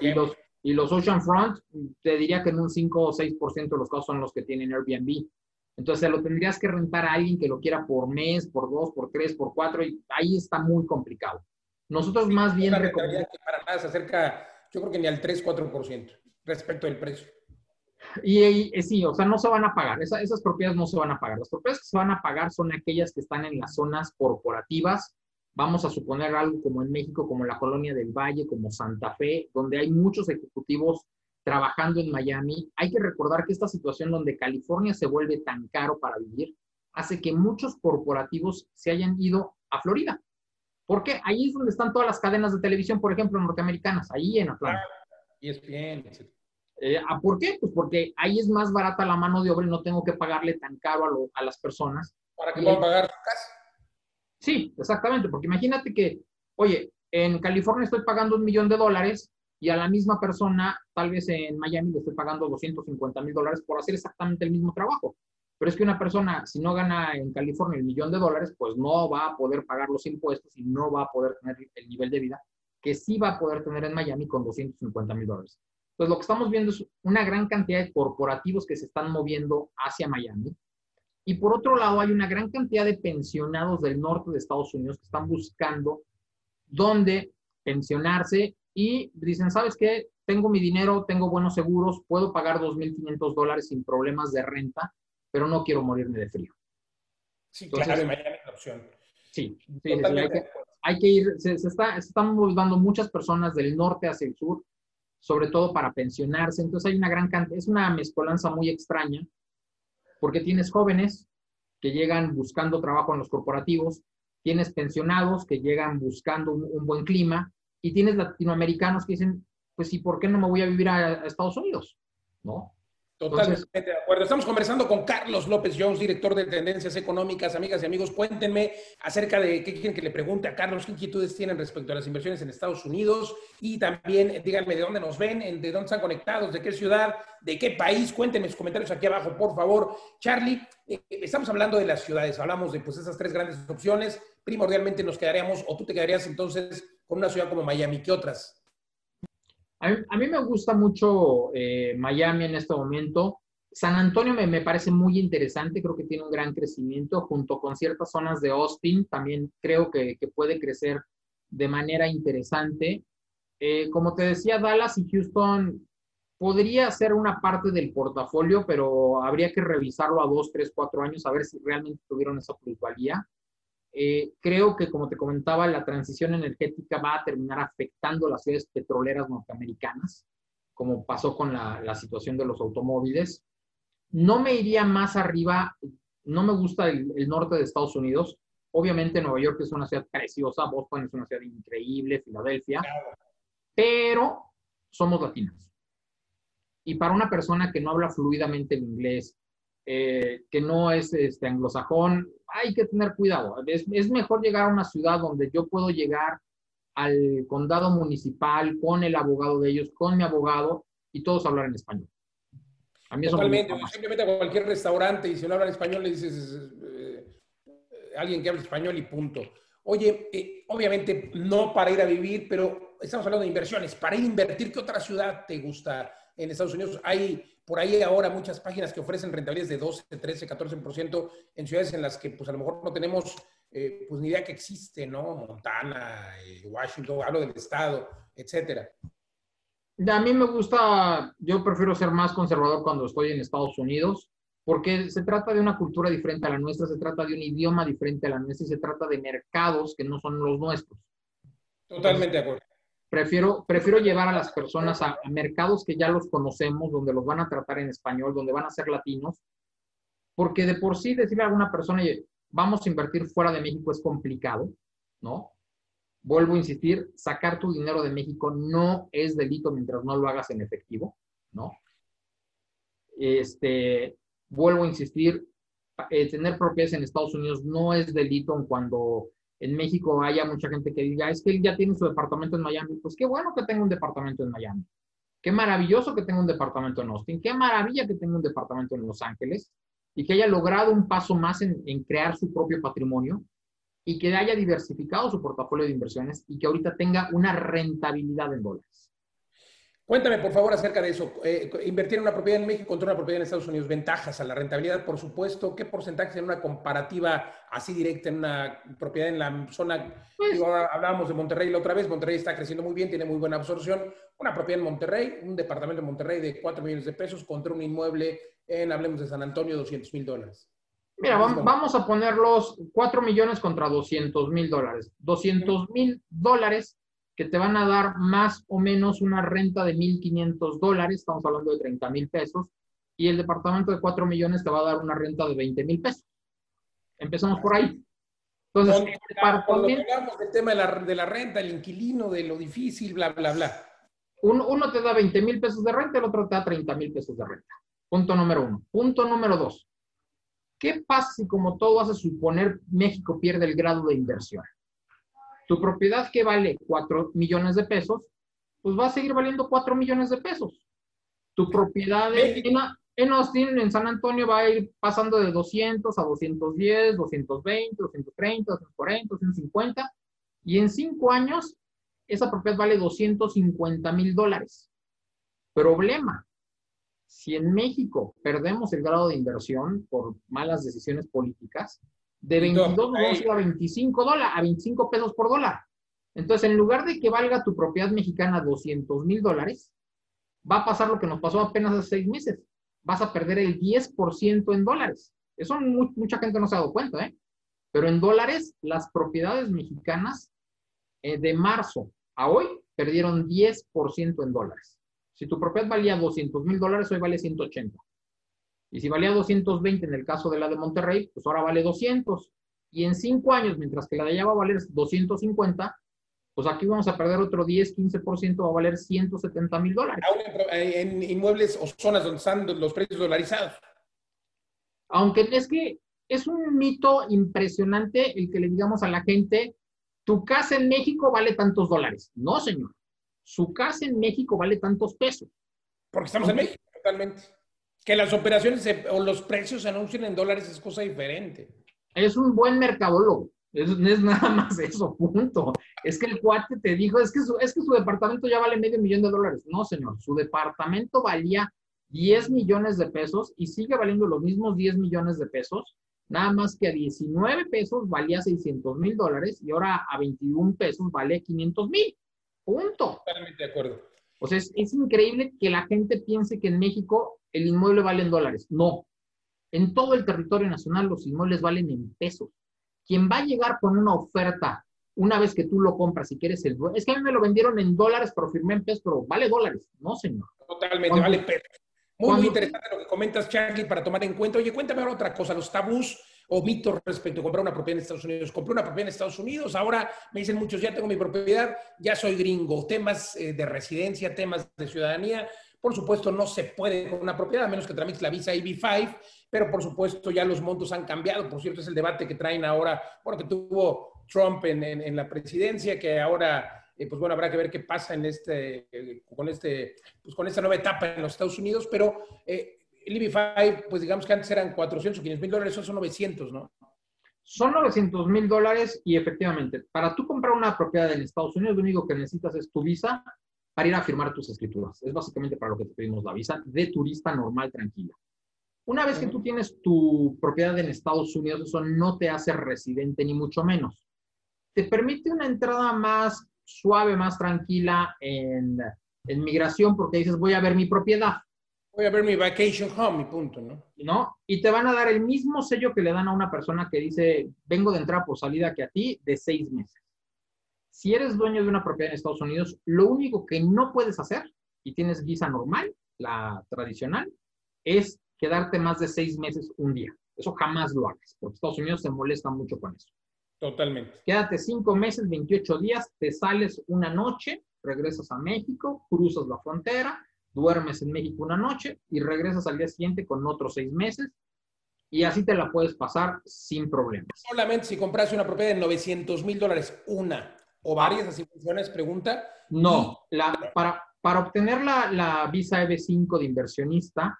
Y los, y los Oceanfront, te diría que en un 5 o 6% de los casos son los que tienen Airbnb. Entonces, lo tendrías que rentar a alguien que lo quiera por mes, por dos, por tres, por cuatro, y ahí está muy complicado. Nosotros más bien recomendamos... para nada se acerca, yo creo que ni al 3-4% respecto del precio. Y, sí, o sea, no se van a pagar. esas propiedades no se van a pagar. Las propiedades que se van a pagar son aquellas que están en las zonas corporativas vamos a suponer algo como en México, como la Colonia del Valle, como Santa Fe, donde hay muchos ejecutivos trabajando en Miami. Hay que recordar que esta situación donde California se vuelve tan caro para vivir hace que muchos corporativos se hayan ido a Florida. ¿Por qué? Ahí es donde están todas las cadenas de televisión, por ejemplo, norteamericanas, ahí en Atlanta. Y es bien. Eh, ¿Por qué? Pues porque ahí es más barata la mano de obra y no tengo que pagarle tan caro a, las personas. Para que puedan pagar su casa. Sí, exactamente, porque imagínate que, oye, en California estoy pagando un millón de dólares y a la misma persona, tal vez en Miami, le estoy pagando 250 mil dólares por hacer exactamente el mismo trabajo. Pero es que una persona, si no gana en California el millón de dólares, pues no va a poder pagar los impuestos y no va a poder tener el nivel de vida que sí va a poder tener en Miami con 250 mil dólares. Entonces, lo que estamos viendo es una gran cantidad de corporativos que se están moviendo hacia Miami y por otro lado, hay una gran cantidad de pensionados del norte de Estados Unidos que están buscando dónde pensionarse y dicen, ¿sabes qué? tengo mi dinero, tengo buenos seguros, puedo pagar 2.500 dólares sin problemas de renta, pero no quiero morirme de frío. Sí, claro, en Miami es la opción. Sí, sí, hay, que, ir, se, está, se están moviendo muchas personas del norte hacia el sur, sobre todo para pensionarse, entonces hay una gran cantidad, es una mezcolanza muy extraña, porque tienes jóvenes que llegan buscando trabajo en los corporativos, tienes pensionados que llegan buscando un, buen clima y tienes latinoamericanos que dicen, pues, ¿y por qué no me voy a vivir a, Estados Unidos? ¿No? Totalmente de acuerdo. Estamos conversando con Carlos López Jones, director de Tendencias Económicas. Amigas y amigos, cuéntenme acerca de qué quieren que le pregunte a Carlos, qué inquietudes tienen respecto a las inversiones en Estados Unidos y también díganme de dónde nos ven, de dónde están conectados, de qué ciudad, de qué país. Cuéntenme sus comentarios aquí abajo, por favor. Charlie, eh, estamos hablando de las ciudades, hablamos de pues esas tres grandes opciones. Primordialmente nos quedaríamos, o tú te quedarías entonces con una ciudad como Miami. ¿Qué otras? A mí, me gusta mucho eh, Miami en este momento. San Antonio me, parece muy interesante, creo que tiene un gran crecimiento junto con ciertas zonas de Austin, también creo que, puede crecer de manera interesante. Eh, como te decía, Dallas y Houston podría ser una parte del portafolio, pero habría que revisarlo a dos, tres, cuatro años a ver si realmente tuvieron esa plusvalía. Eh, creo que, como te comentaba, la transición energética va a terminar afectando las ciudades petroleras norteamericanas, como pasó con la, situación de los automóviles. No me iría más arriba, no me gusta el, norte de Estados Unidos. Obviamente Nueva York es una ciudad preciosa, Boston es una ciudad increíble, Filadelfia, pero somos latinos. Y para una persona que no habla fluidamente el inglés, eh, que no es este, anglosajón, hay que tener cuidado. Es, es, mejor llegar a una ciudad donde yo puedo llegar al condado municipal con el abogado de ellos, con mi abogado y todos hablar en español. A mí Totalmente. Simplemente a cualquier restaurante y si no hablan español le dices eh, alguien que hable español y punto. Oye, eh, obviamente no para ir a vivir, pero estamos hablando de inversiones. Para ir a invertir, ¿qué otra ciudad te gusta en Estados Unidos? Hay por ahí ahora muchas páginas que ofrecen rentabilidades de 12, 13, 14% en ciudades en las que pues a lo mejor no tenemos eh, pues ni idea que existe, ¿no? Montana, eh, Washington, hablo del estado, etcétera. A mí me gusta, yo prefiero ser más conservador cuando estoy en Estados Unidos, porque se trata de una cultura diferente a la nuestra, se trata de un idioma diferente a la nuestra y se trata de mercados que no son los nuestros. Totalmente de acuerdo. Prefiero, prefiero llevar a las personas a, mercados que ya los conocemos, donde los van a tratar en español, donde van a ser latinos, porque de por sí decirle a alguna persona, vamos a invertir fuera de México es complicado, ¿no? Vuelvo a insistir, sacar tu dinero de México no es delito mientras no lo hagas en efectivo, ¿no? Este, vuelvo a insistir, eh, tener propiedades en Estados Unidos no es delito cuando en México haya mucha gente que diga, es que él ya tiene su departamento en Miami. Pues qué bueno que tenga un departamento en Miami. Qué maravilloso que tenga un departamento en Austin. Qué maravilla que tenga un departamento en Los Ángeles y que haya logrado un paso más en, crear su propio patrimonio y que haya diversificado su portafolio de inversiones y que ahorita tenga una rentabilidad en dólares. Cuéntame, por favor, acerca de eso. Eh, invertir en una propiedad en México contra una propiedad en Estados Unidos. Ventajas a la rentabilidad, por supuesto. ¿Qué porcentaje en una comparativa así directa en una propiedad en la zona? Pues hablábamos de Monterrey la otra vez. Monterrey está creciendo muy bien, tiene muy buena absorción. Una propiedad en Monterrey, un departamento en Monterrey de 4 millones de pesos contra un inmueble en, hablemos de San Antonio, 200 mil dólares. Mira, vamos a ponerlos 4 millones contra 200 mil dólares. 200 mil dólares que te van a dar más o menos una renta de 1.500 dólares, estamos hablando de 30 mil pesos, y el departamento de 4 millones te va a dar una renta de 20 mil pesos. Empezamos por ahí. Entonces, cuando, cuando hablamos del tema de la, de la, renta, el inquilino, de lo difícil, bla, bla, bla. Uno, uno te da 20 mil pesos de renta, el otro te da 30 mil pesos de renta. Punto número uno. Punto número dos. ¿Qué pasa si, como todo hace suponer, México pierde el grado de inversión? Tu propiedad que vale 4 millones de pesos, pues va a seguir valiendo 4 millones de pesos. Tu propiedad en, Austin, en San Antonio, va a ir pasando de 200 a 210, 220, 230, 240, 250. Y en 5 años, esa propiedad vale 250 mil dólares. Problema. Si en México perdemos el grado de inversión por malas decisiones políticas, de 22 vamos a ir a 25 dólares, a 25 pesos por dólar. Entonces, en lugar de que valga tu propiedad mexicana 200 mil dólares, va a pasar lo que nos pasó apenas hace seis meses. Vas a perder el 10% en dólares. Eso mucha gente no se ha dado cuenta, ¿eh? Pero en dólares, las propiedades mexicanas eh, de marzo a hoy perdieron 10% en dólares. Si tu propiedad valía 200 mil dólares, hoy vale 180. Y si valía 220 en el caso de la de Monterrey, pues ahora vale 200. Y en cinco años, mientras que la de allá va a valer 250, pues aquí vamos a perder otro 10, 15%, va a valer 170 mil dólares. En inmuebles o zonas donde están los precios dolarizados. Aunque es que es un mito impresionante el que le digamos a la gente, tu casa en México vale tantos dólares. No, señor. Su casa en México vale tantos pesos. Porque estamos en México, totalmente. Que las operaciones o los precios se anuncien en dólares es cosa diferente. Es un buen mercadólogo. no es <laughs> nada más eso, punto. Es que el cuate te dijo, es que, es que su departamento ya vale medio millón de dólares. No, señor, su departamento valía 10 millones de pesos y sigue valiendo los mismos 10 millones de pesos, nada más que a 19 pesos valía 600 mil dólares y ahora a 21 pesos vale 500 mil. Punto. Totalmente de acuerdo. O sea, es, es increíble que la gente piense que en México el inmueble vale en dólares. No. En todo el territorio nacional los inmuebles valen en pesos. Quien va a llegar con una oferta una vez que tú lo compras y quieres el es que a mí me lo vendieron en dólares, pero firmé en pesos, pero vale dólares. No, señor. Totalmente, vale pesos. Muy, interesante lo que comentas, Charlie, para tomar en cuenta. Oye, cuéntame ahora otra cosa, los tabús o mitos respecto a comprar una propiedad en Estados Unidos. Compré una propiedad en Estados Unidos, ahora me dicen muchos, ya tengo mi propiedad, ya soy gringo. Temas eh, de residencia, temas de ciudadanía. Por supuesto, no se puede con una propiedad, a menos que tramites la visa EB5, pero por supuesto ya los montos han cambiado. Por cierto, es el debate que traen ahora, bueno, que tuvo Trump en, la presidencia, que ahora pues bueno, habrá que ver qué pasa en este, con, este, pues con esta nueva etapa en los Estados Unidos, pero eh, el EB5, pues digamos que antes eran 400 o 500 mil dólares, son 900, ¿no? Son 900 mil dólares y efectivamente, para tú comprar una propiedad en Estados Unidos, lo único que necesitas es tu visa para ir a firmar tus escrituras. Es básicamente para lo que te pedimos la visa de turista normal, tranquila. Una vez que tú tienes tu propiedad en Estados Unidos, eso no te hace residente ni mucho menos. Te permite una entrada más suave, más tranquila en, migración porque dices, voy a ver mi propiedad. Voy a ver mi vacation home, mi punto, ¿no? ¿No? Y te van a dar el mismo sello que le dan a una persona que dice, vengo de entrada por salida que a ti, de seis meses. Si eres dueño de una propiedad en Estados Unidos, lo único que no puedes hacer, y tienes visa normal, la tradicional, es quedarte más de seis meses un día. Eso jamás lo hagas, porque Estados Unidos se molesta mucho con eso. Totalmente. Quédate cinco meses, 28 días, te sales una noche, regresas a México, cruzas la frontera, duermes en México una noche y regresas al día siguiente con otros seis meses y así te la puedes pasar sin problemas. Solamente si compras una propiedad de 900 mil dólares, una o varias asignaciones, pregunta. No, la, para, para obtener la, la visa EB5 de inversionista,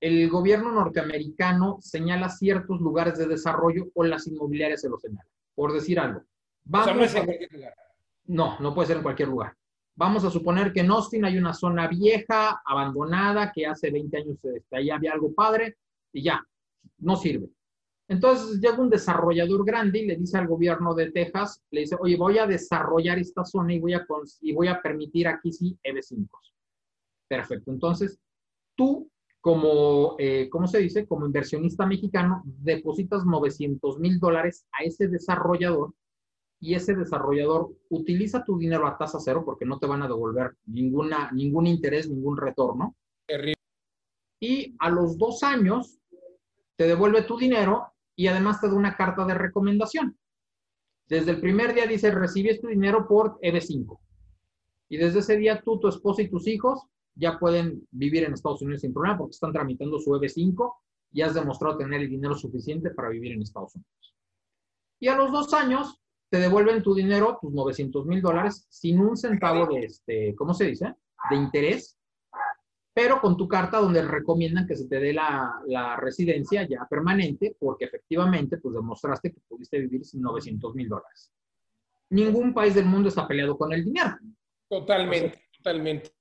el gobierno norteamericano señala ciertos lugares de desarrollo o las inmobiliarias se lo señalan por decir algo. Vamos no en cualquier lugar. No, no puede ser en cualquier lugar. Vamos a suponer que en Austin hay una zona vieja, abandonada, que hace 20 años este, ahí había algo padre y ya, no sirve. Entonces llega un desarrollador grande y le dice al gobierno de Texas, le dice, oye, voy a desarrollar esta zona y voy a, y voy a permitir aquí sí EB5. Perfecto. Entonces, tú como, eh, ¿cómo se dice? Como inversionista mexicano, depositas 900 mil dólares a ese desarrollador y ese desarrollador utiliza tu dinero a tasa cero porque no te van a devolver ninguna, ningún interés, ningún retorno. Y a los dos años te devuelve tu dinero y además te da una carta de recomendación. Desde el primer día dice, recibes tu dinero por EB5. Y desde ese día tú, tu esposa y tus hijos ya pueden vivir en Estados Unidos sin problema porque están tramitando su EB5 y has demostrado tener el dinero suficiente para vivir en Estados Unidos. Y a los dos años te devuelven tu dinero, tus 900 mil dólares, sin un centavo de, este, ¿cómo se dice? De interés, pero con tu carta donde recomiendan que se te dé la, residencia ya permanente porque efectivamente pues demostraste que pudiste vivir sin 900 mil dólares. Ningún país del mundo está peleado con el dinero. Totalmente. Totalmente.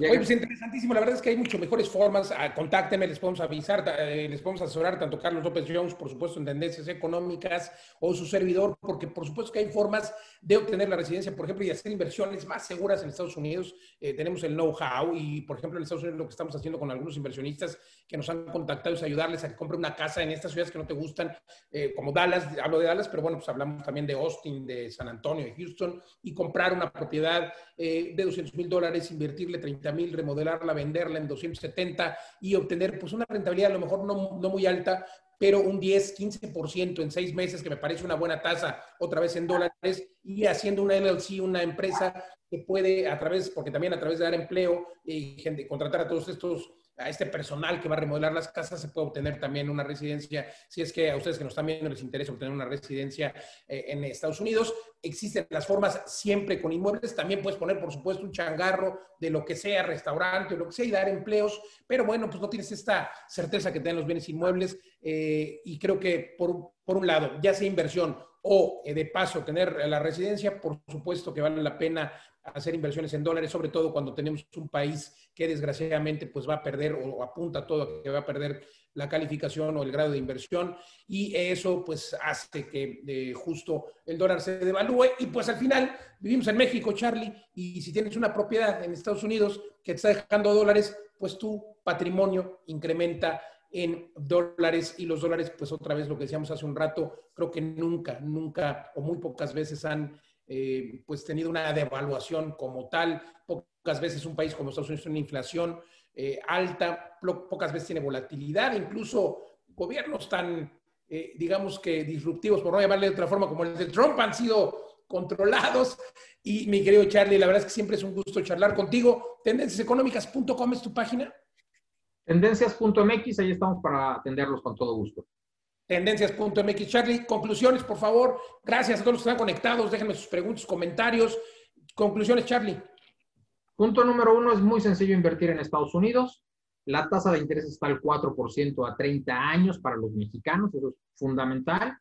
Oye, pues interesantísimo. La verdad es que hay mucho mejores formas. Ah, contáctenme, les podemos avisar, eh, les podemos asesorar tanto Carlos López Jones, por supuesto, en tendencias económicas, o su servidor, porque por supuesto que hay formas de obtener la residencia, por ejemplo, y hacer inversiones más seguras en Estados Unidos. Eh, tenemos el know-how y, por ejemplo, en Estados Unidos lo que estamos haciendo con algunos inversionistas que nos han contactado es ayudarles a que compren una casa en estas ciudades que no te gustan, eh, como Dallas, hablo de Dallas, pero bueno, pues hablamos también de Austin, de San Antonio, de Houston, y comprar una propiedad de 200 mil dólares, invertirle 30 mil, remodelarla, venderla en 270 y obtener pues una rentabilidad a lo mejor no, no muy alta, pero un 10, 15% en seis meses, que me parece una buena tasa, otra vez en dólares, y haciendo una LLC, una empresa que puede a través, porque también a través de dar empleo y gente, contratar a todos estos a este personal que va a remodelar las casas, se puede obtener también una residencia, si es que a ustedes que nos están viendo les interesa obtener una residencia eh, en Estados Unidos. Existen las formas siempre con inmuebles, también puedes poner, por supuesto, un changarro de lo que sea, restaurante o lo que sea, y dar empleos, pero bueno, pues no tienes esta certeza que tienen los bienes inmuebles, eh, y creo que por, por un lado, ya sea inversión o eh, de paso tener la residencia, por supuesto que vale la pena hacer inversiones en dólares, sobre todo cuando tenemos un país que desgraciadamente pues va a perder o apunta todo que va a perder la calificación o el grado de inversión y eso pues hace que eh, justo el dólar se devalúe y pues al final vivimos en México, Charlie, y si tienes una propiedad en Estados Unidos que te está dejando dólares, pues tu patrimonio incrementa en dólares y los dólares, pues otra vez lo que decíamos hace un rato, creo que nunca, nunca o muy pocas veces han eh, pues tenido una devaluación como tal. Pocas veces un país como Estados Unidos tiene una inflación eh, alta, pocas veces tiene volatilidad, incluso gobiernos tan, eh, digamos que disruptivos, por no llamarle de otra forma, como el de Trump, han sido controlados. Y mi querido Charlie, la verdad es que siempre es un gusto charlar contigo. Tendenciaseconómicas.com es tu página. Tendencias.mx, ahí estamos para atenderlos con todo gusto. Tendencias.mx. Charlie, conclusiones, por favor. Gracias a todos los que están conectados. Déjenme sus preguntas, comentarios. Conclusiones, Charlie. Punto número uno, es muy sencillo invertir en Estados Unidos. La tasa de interés está al 4% a 30 años para los mexicanos, eso es fundamental.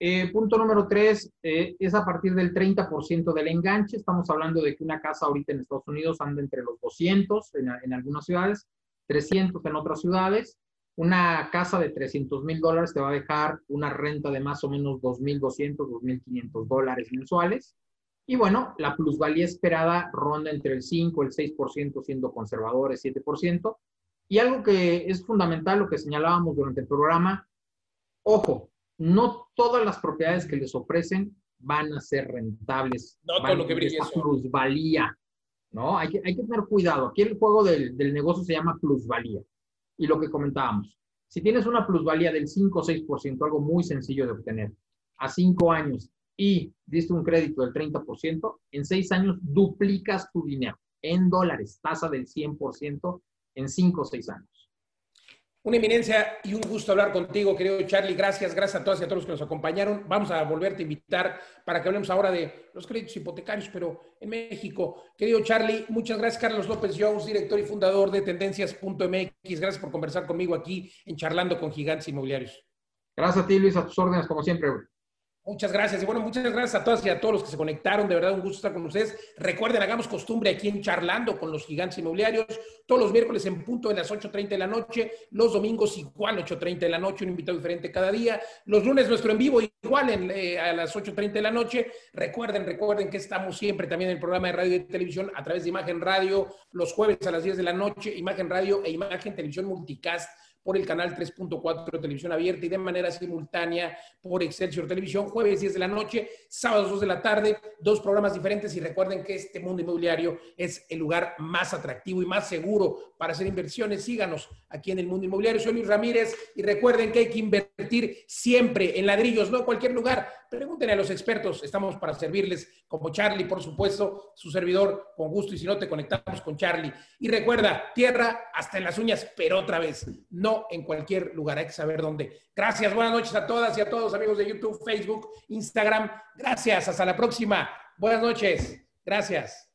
Eh, punto número tres, eh, es a partir del 30% del enganche. Estamos hablando de que una casa ahorita en Estados Unidos anda entre los 200 en, en algunas ciudades, 300 en otras ciudades. Una casa de 300 mil dólares te va a dejar una renta de más o menos 2.200, 2.500 dólares mensuales. Y bueno, la plusvalía esperada ronda entre el 5 y el 6%, siendo conservadores 7%. Y algo que es fundamental, lo que señalábamos durante el programa, ojo, no todas las propiedades que les ofrecen van a ser rentables. No todo lo que brilla plusvalía, ¿no? Hay que, tener cuidado. Aquí el juego del, del negocio se llama plusvalía y lo que comentábamos. Si tienes una plusvalía del 5 o 6%, algo muy sencillo de obtener, a 5 años y diste un crédito del 30%, en 6 años duplicas tu dinero en dólares, tasa del 100% en 5 o 6 años. Una eminencia y un gusto hablar contigo, querido Charlie. Gracias, gracias a todas y a todos los que nos acompañaron. Vamos a volverte a invitar para que hablemos ahora de los créditos hipotecarios, pero en México. Querido Charlie, muchas gracias, Carlos López Jones, director y fundador de Tendencias.mx. Gracias por conversar conmigo aquí en Charlando con Gigantes Inmobiliarios. Gracias a ti, Luis, a tus órdenes, como siempre. Muchas gracias. Y bueno, muchas gracias a todas y a todos los que se conectaron. De verdad, un gusto estar con ustedes. Recuerden, hagamos costumbre aquí en Charlando con los gigantes inmobiliarios. Todos los miércoles en punto de las 8.30 de la noche. Los domingos igual 8.30 de la noche. Un invitado diferente cada día. Los lunes nuestro en vivo igual en, eh, a las 8.30 de la noche. Recuerden, recuerden que estamos siempre también en el programa de radio y televisión a través de Imagen Radio. Los jueves a las 10 de la noche. Imagen Radio e Imagen Televisión Multicast por el canal 3.4 de televisión abierta y de manera simultánea por Excelsior Televisión, jueves 10 de la noche, sábados 2 de la tarde, dos programas diferentes y recuerden que este mundo inmobiliario es el lugar más atractivo y más seguro para hacer inversiones. Síganos aquí en el mundo inmobiliario. Soy Luis Ramírez y recuerden que hay que invertir siempre en ladrillos, no en cualquier lugar. Pregúntenle a los expertos, estamos para servirles, como Charlie, por supuesto, su servidor, con gusto, y si no, te conectamos con Charlie. Y recuerda, tierra hasta en las uñas, pero otra vez, no en cualquier lugar, hay que saber dónde. Gracias, buenas noches a todas y a todos, amigos de YouTube, Facebook, Instagram. Gracias, hasta la próxima. Buenas noches, gracias.